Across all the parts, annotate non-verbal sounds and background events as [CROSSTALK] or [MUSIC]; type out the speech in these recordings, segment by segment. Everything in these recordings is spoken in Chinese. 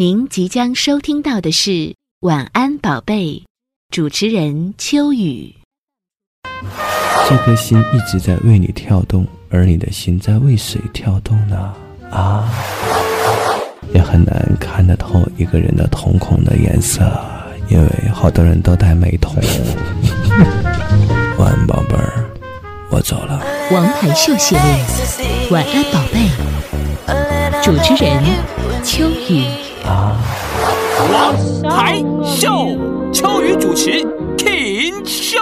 您即将收听到的是晚安宝贝主持人秋雨。这颗心一直在为你跳动而你的心在为谁跳动呢？啊？也很难看得透一个人的瞳孔的颜色因为好多人都戴美瞳。[LAUGHS] 晚安宝贝儿。我走了。王牌秀系列，晚安，宝贝。主持人：秋雨。王牌秀，秋雨主持，停秀。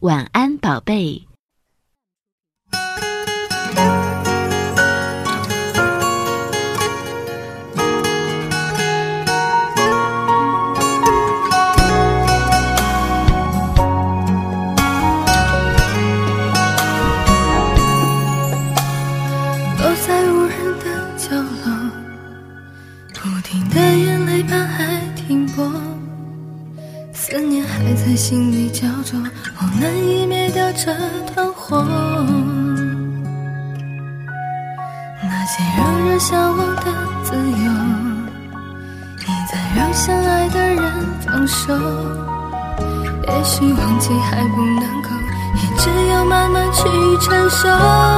晚安，宝贝。承受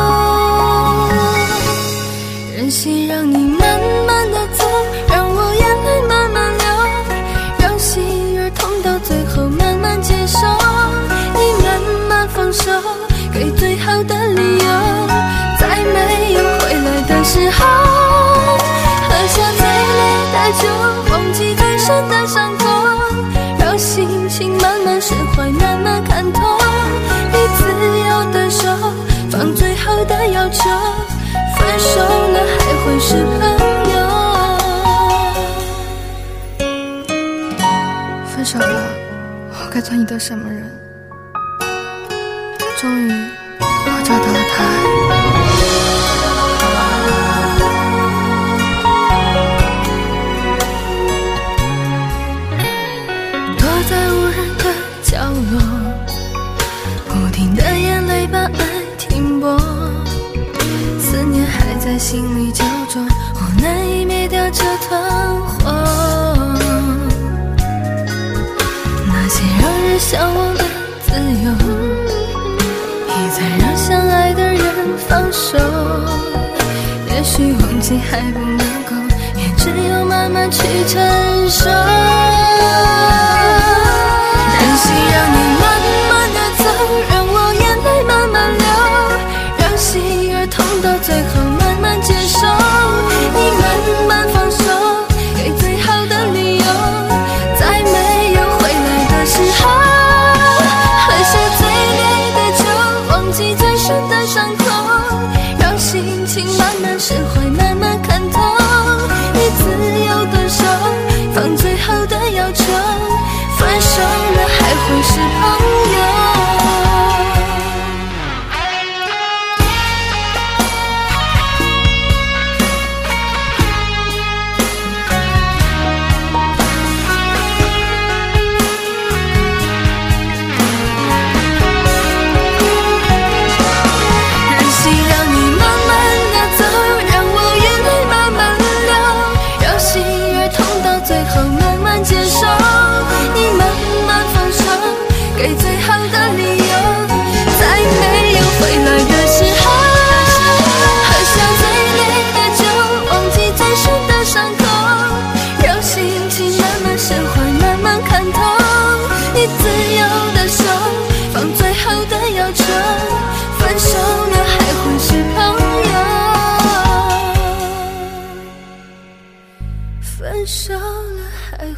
算你的什么人？才让相爱的人放手。也许忘记还不能够，也只有慢慢去承受。担心让你。伤口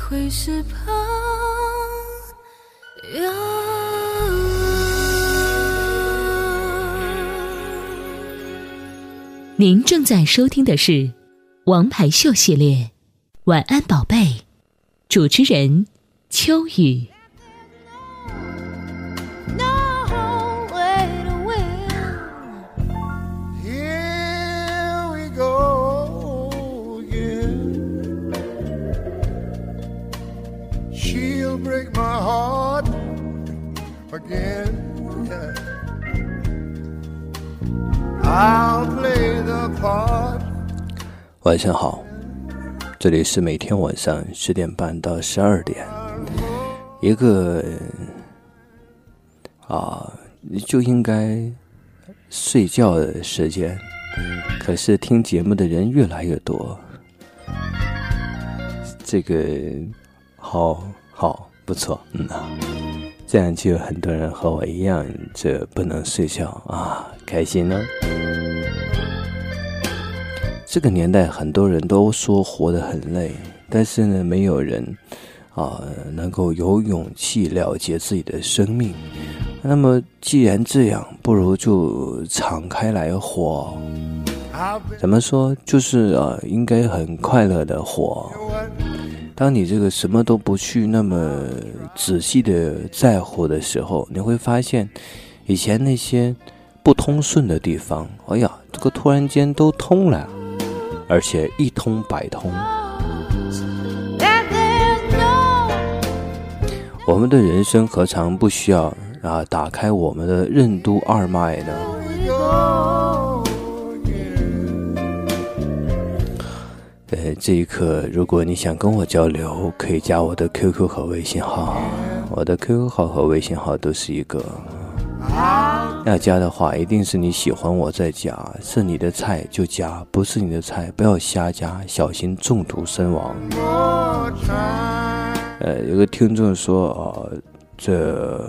会是朋友。您正在收听的是王牌秀系列晚安宝贝主持人秋雨 again. Yeah. I'll play the part. 晚上好，这里是每天晚上十点半到十二点，一个啊就应该睡觉的时间，可是听节目的人越来越多，这个好好不错，嗯啊，这样就有很多人和我一样，这不能睡觉啊，开心呢。这个年代，很多人都说活得很累，但是呢，没有人啊能够有勇气了结自己的生命。那么，既然这样，不如就敞开来活。怎么说？就是啊，应该很快乐的活。当你这个什么都不去那么仔细的在乎的时候，你会发现，以前那些不通顺的地方，哎呀，这个突然间都通了，而且一通百通。我们的人生何尝不需要啊打开我们的任督二脉呢？呃，这一刻，如果你想跟我交流，可以加我的 QQ 和微信号。我的 QQ 号和微信号都是一个。要加的话，一定是你喜欢我再加，是你的菜就加，不是你的菜不要瞎加，小心中毒身亡。呃，有个听众说啊、这，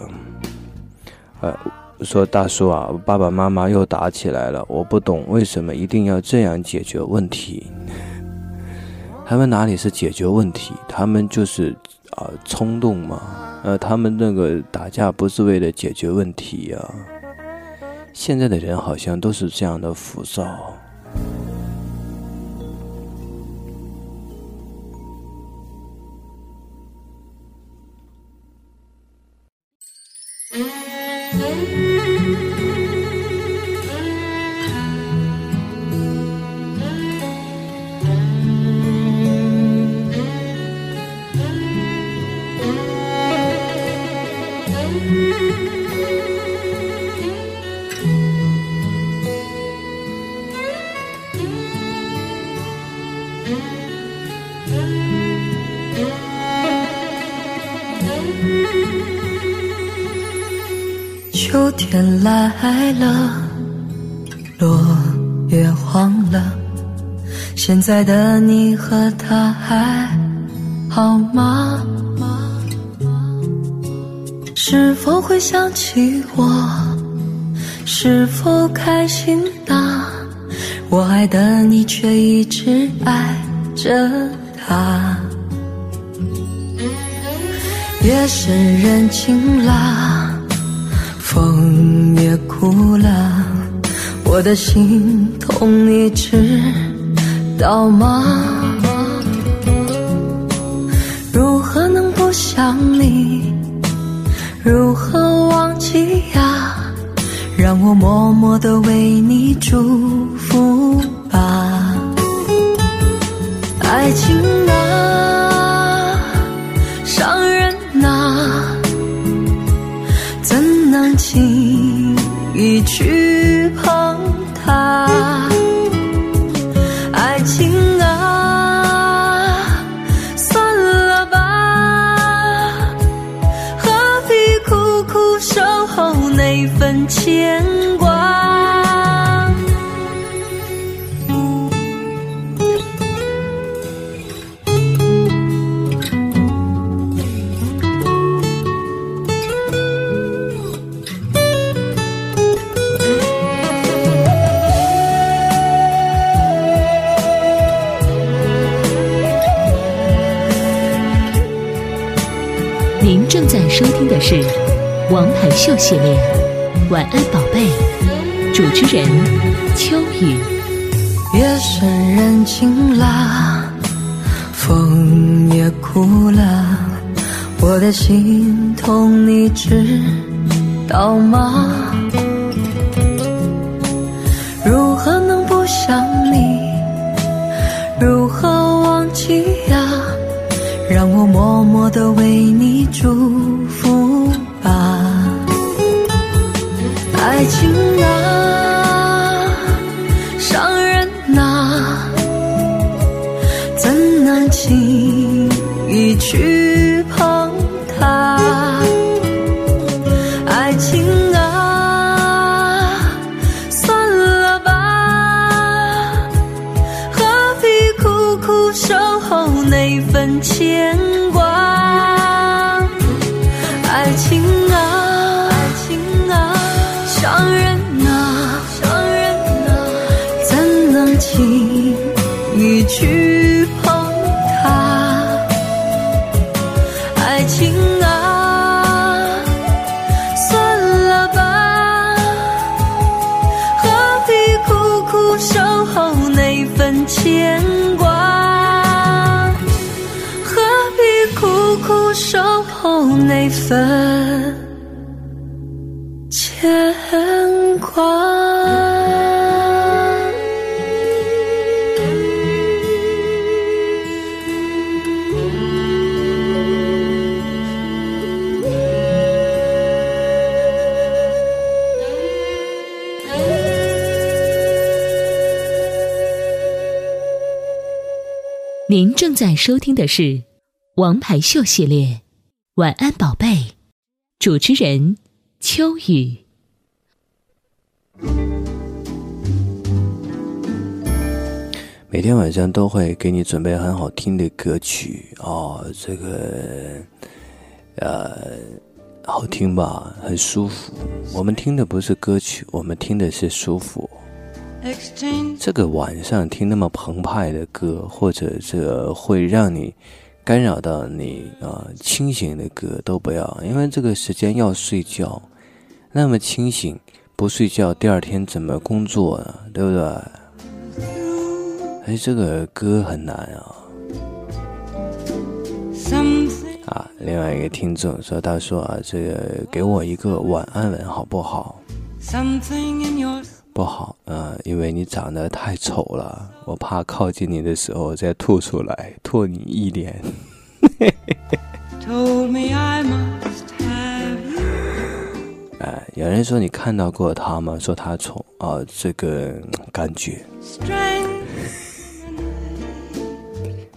呃，说大叔啊，爸爸妈妈又打起来了，我不懂为什么一定要这样解决问题。他们哪里是解决问题？他们就是啊、冲动嘛。呃，他们那个打架不是为了解决问题呀、现在的人好像都是这样的浮躁。秋天来了，落叶黄了，现在的你和他还好吗？是否会想起我？是否开心呢？我爱的你却一直爱着他。夜深人静啦。风也哭了，我的心痛，你知道吗？如何能不想你？如何忘记呀？让我默默的为你祝福吧。爱情啊，伤人正在收听的是《王牌秀》系列《晚安宝贝》，主持人秋雨。夜深人静了，风也哭了，我的心痛你知道吗？那份牵挂？您正在收听的是《王牌秀》系列，《晚安宝贝》，主持人秋雨。每天晚上都会给你准备很好听的歌曲哦，这个呃好听吧，很舒服。我们听的不是歌曲，我们听的是舒服。这个晚上听那么澎湃的歌，或者这会让你干扰到你啊、呃清醒的歌都不要，因为这个时间要睡觉。那么清醒不睡觉，第二天怎么工作呢？对不对？哎，这个歌很难啊。啊，另外一个听众说，他说啊，这个给我一个晚安吻好不好？不好，呃，因为你长得太丑了，我怕靠近你的时候再吐出来，吐你一脸。[LAUGHS] 哎，[LAUGHS] 有人说你看到过他吗？说他丑啊、这个嗯感觉 [LAUGHS]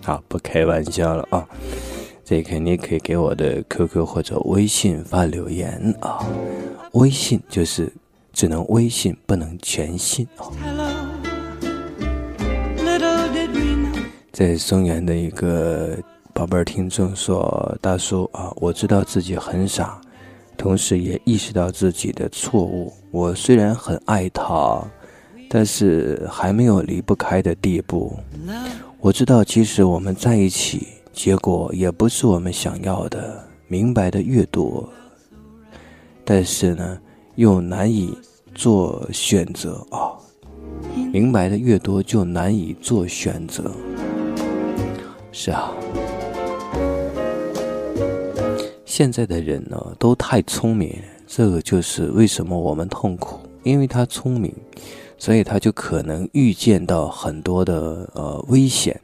好，不开玩笑了啊。这肯定可以给我的 QQ 或者微信发留言啊。微信就是只能微信，不能全信啊。hello. Little did we know. 在松原的一个宝贝儿听众说：“大叔啊，我知道自己很傻，同时也意识到自己的错误。我虽然很爱他，但是还没有离不开的地步。我知道，即使我们在一起，结果也不是我们想要的。明白的越多，但是呢，又难以做选择啊。明白的越多，就难以做选择。”是啊，现在的人呢都太聪明，这个就是为什么我们痛苦，因为他聪明，所以他就可能预见到很多的呃危险，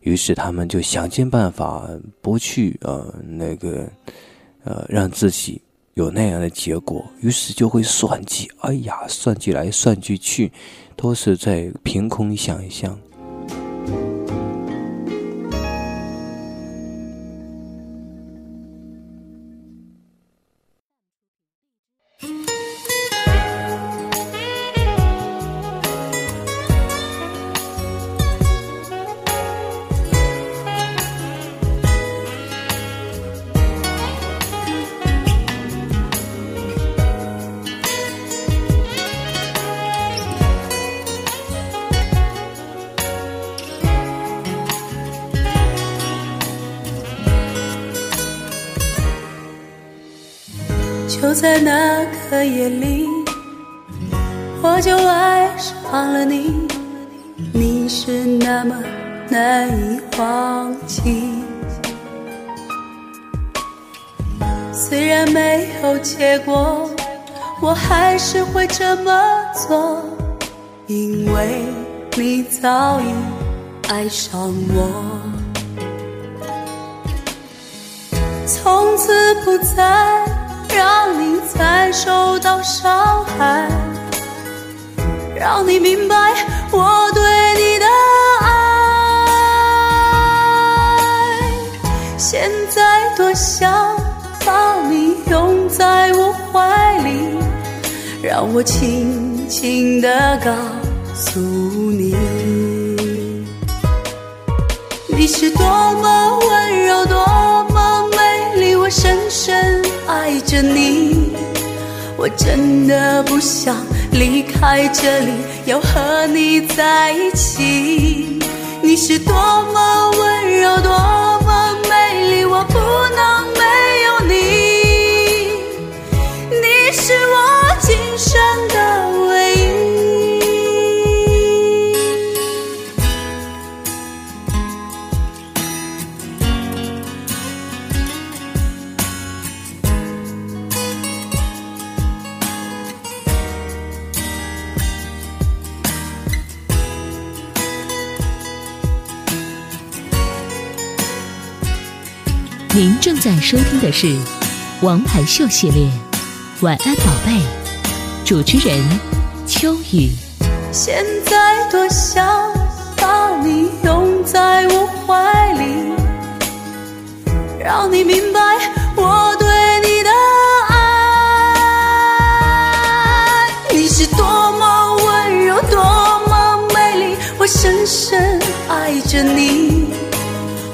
于是他们就想尽办法不去呃那个呃让自己有那样的结果，于是就会算计，哎呀，算计来算计去，都是在凭空想象。在那个夜里，我就爱上了你，你是那么难以忘记。虽然没有结果，我还是会这么做，因为你早已爱上我。从此不再让你再受到伤害，让你明白我对你的爱。现在多想把你拥在我怀里，让我轻轻地告诉你，你是多么温柔，多么美丽，我深深爱着你。我真的不想离开这里，要和你在一起。你是多么温柔，多么美丽，我不能没有你。你是我今生的在收听的是《王牌秀》系列，《晚安宝贝》，主持人秋雨。现在多想把你拥在我怀里，让你明白我对你的爱。你是多么温柔，多么美丽，我深深爱着你。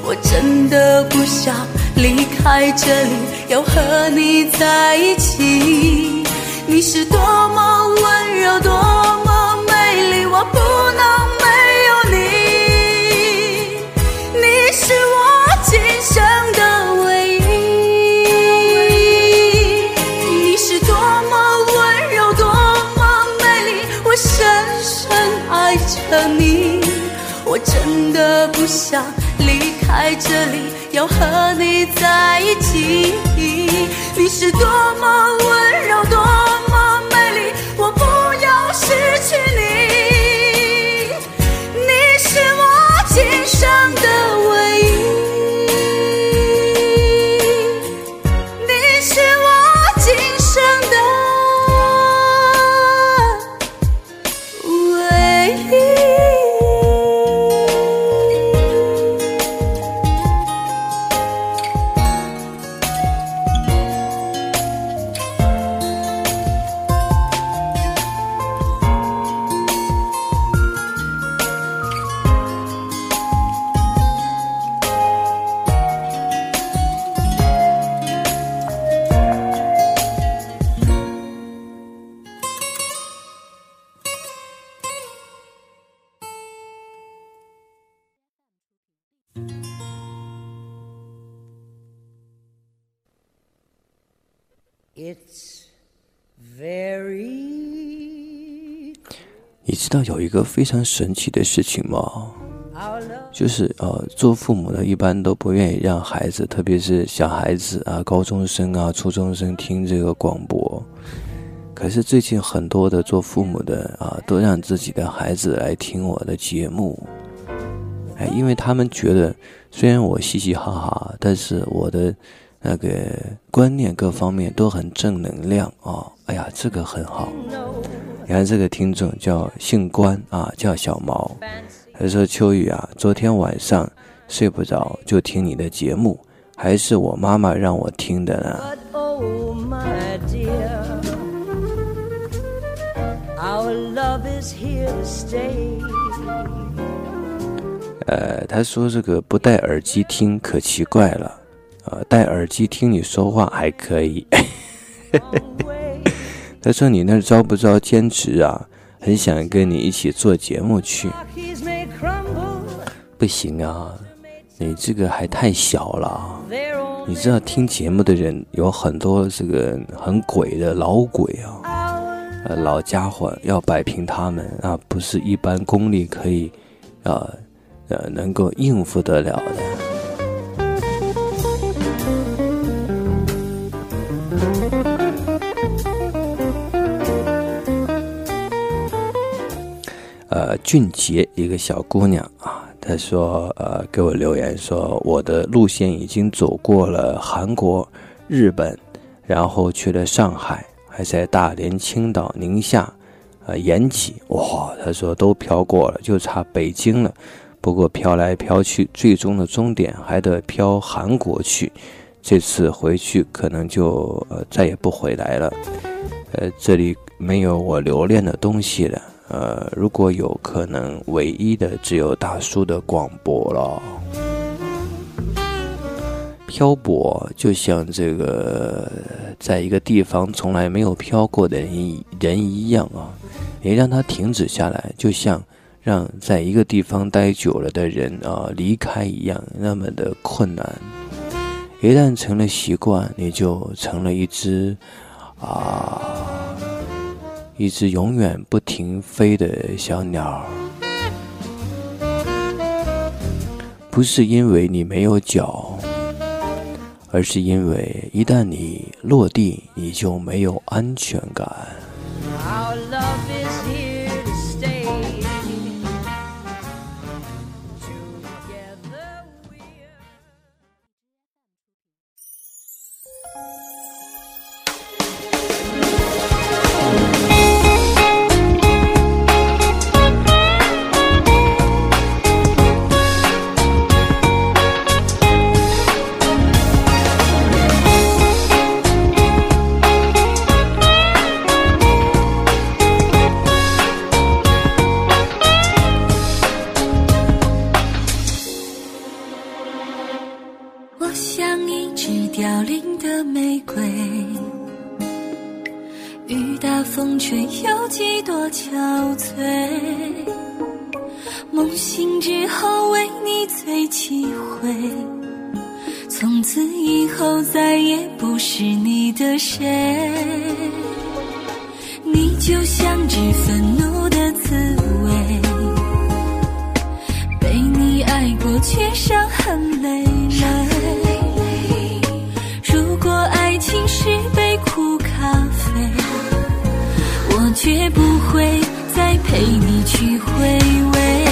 我真的不想离开这里，要和你在一起。你是多么温柔，多道有一个非常神奇的事情吗？就是呃，做父母的一般都不愿意让孩子，特别是小孩子啊、高中生啊、初中生听这个广播。可是最近很多的做父母的啊，都让自己的孩子来听我的节目，哎，因为他们觉得虽然我嘻嘻哈哈，但是我的那个观念各方面都很正能量啊。哎呀，这个很好。你看这个听众叫姓关啊，叫小毛。他说：“秋雨啊，昨天晚上睡不着，就听你的节目，还是我妈妈让我听的呢。But oh my dear, our love is here to stay. 呃，他说这个不戴耳机听可奇怪了，呃，戴耳机听你说话还可以。[LAUGHS] 他说你那招不招兼职啊？很想跟你一起做节目去，不行啊，你这个还太小了。你知道听节目的人有很多这个很鬼的老鬼啊。”呃，老家伙要摆平他们啊，不是一般功力可以，呃，呃，能够应付得了俊杰一个小姑娘啊，她说，呃，给我留言说，我的路线已经走过了韩国、日本，然后去了上海，还在大连、青岛、宁夏，呃延吉。哇，他说都飘过了，就差北京了。不过飘来飘去，最终的终点还得飘韩国去。这次回去可能就呃再也不回来了。呃，这里没有我留恋的东西了。呃，如果有可能，唯一的只有大叔的广播了。漂泊就像这个，在一个地方从来没有飘过的人人一样啊，你让他停止下来，就像让在一个地方待久了的人啊离开一样，那么的困难。一旦成了习惯，你就成了一只啊。一只永远不停飞的小鸟，不是因为你没有脚，而是因为一旦你落地，你就没有安全感。憔悴？梦醒之后为你醉几回，从此以后再也不是你的谁。你就像只愤怒的刺猬，被你爱过却伤痕累。绝不会再陪你去回味。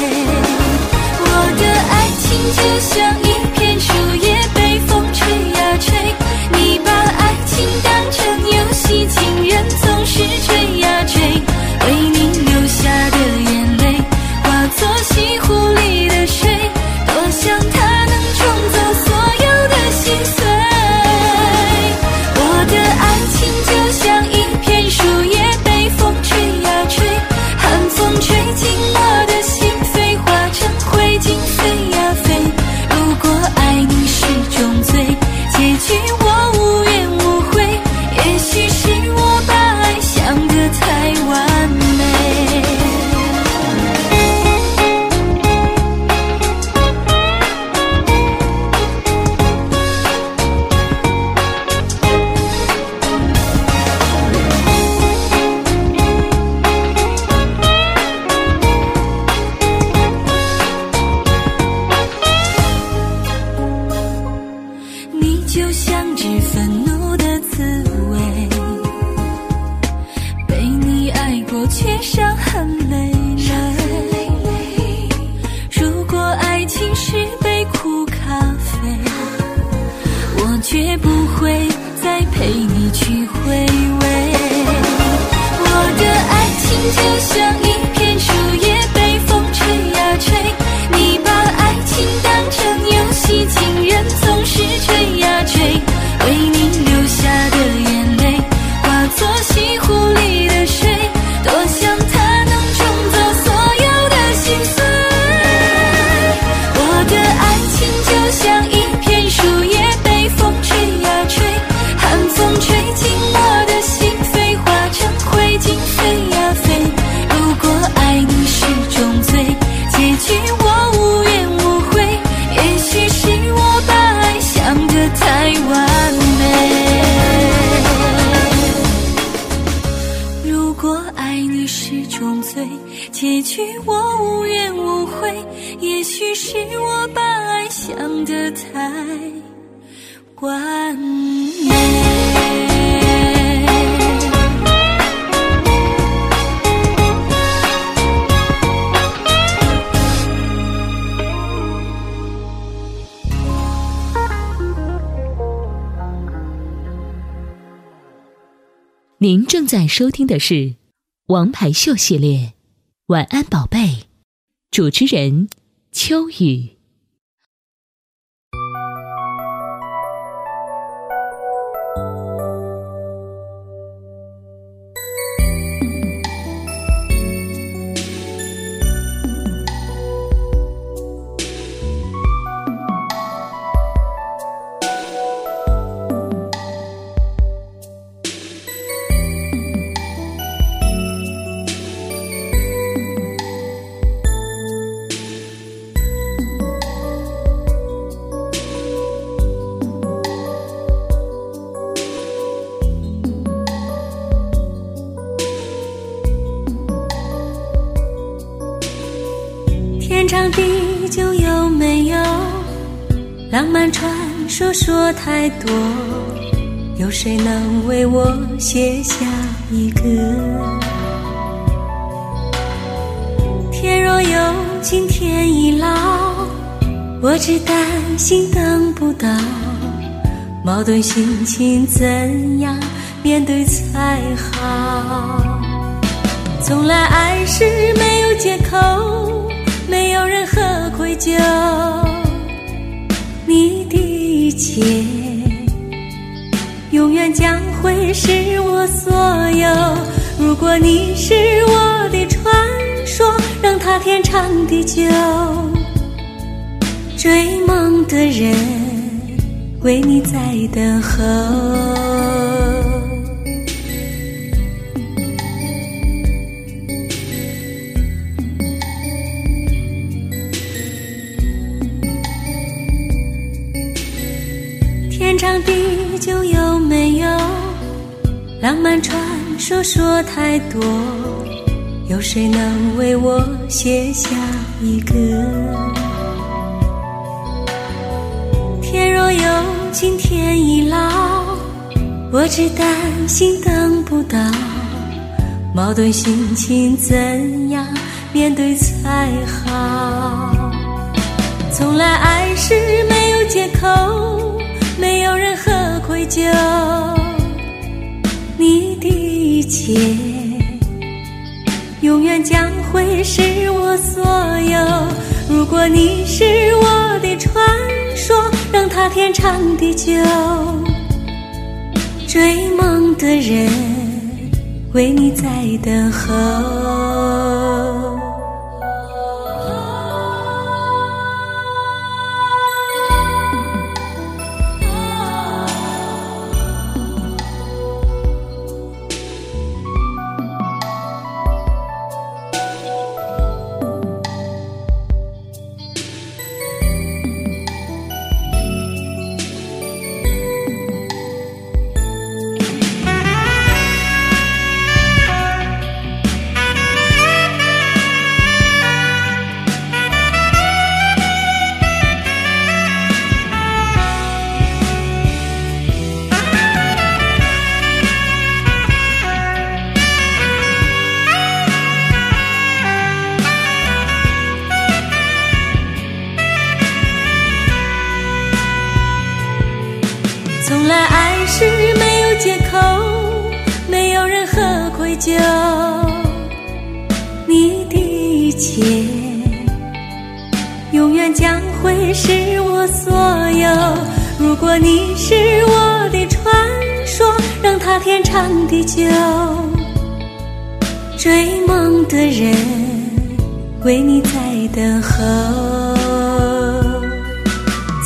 我的爱情就像一是我把爱想得太完美。您正在收听的是王牌秀系列，晚安宝贝，主持人秋雨。说太多？有谁能为我写下一个？天若有情天亦老，我只担心等不到。矛盾心情怎样面对才好？从来爱是没有借口。没有任何愧疚，你的一切永远将会是我所有。如果你是我的传说，让它天长地久。追梦的人为你在等候。就有没有浪漫传说说太多？有谁能为我写下一个？天若有情天亦老，我只担心等不到。矛盾心情怎样面对才好？从来爱是没有借口。没有任何愧疚，你的一切永远将会是我所有。如果你是我的传说，让它天长地久。追梦的人为你在等候。让它天长地久。追梦的人为你在等候。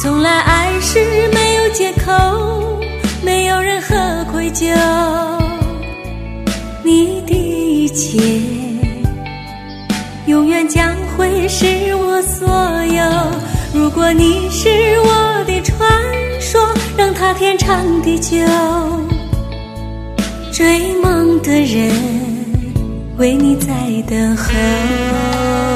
从来爱是没有借口，没有任何愧疚，你的一切永远将会是我所有。如果你是我的传说，让它天长地久。追梦的人为你在等候。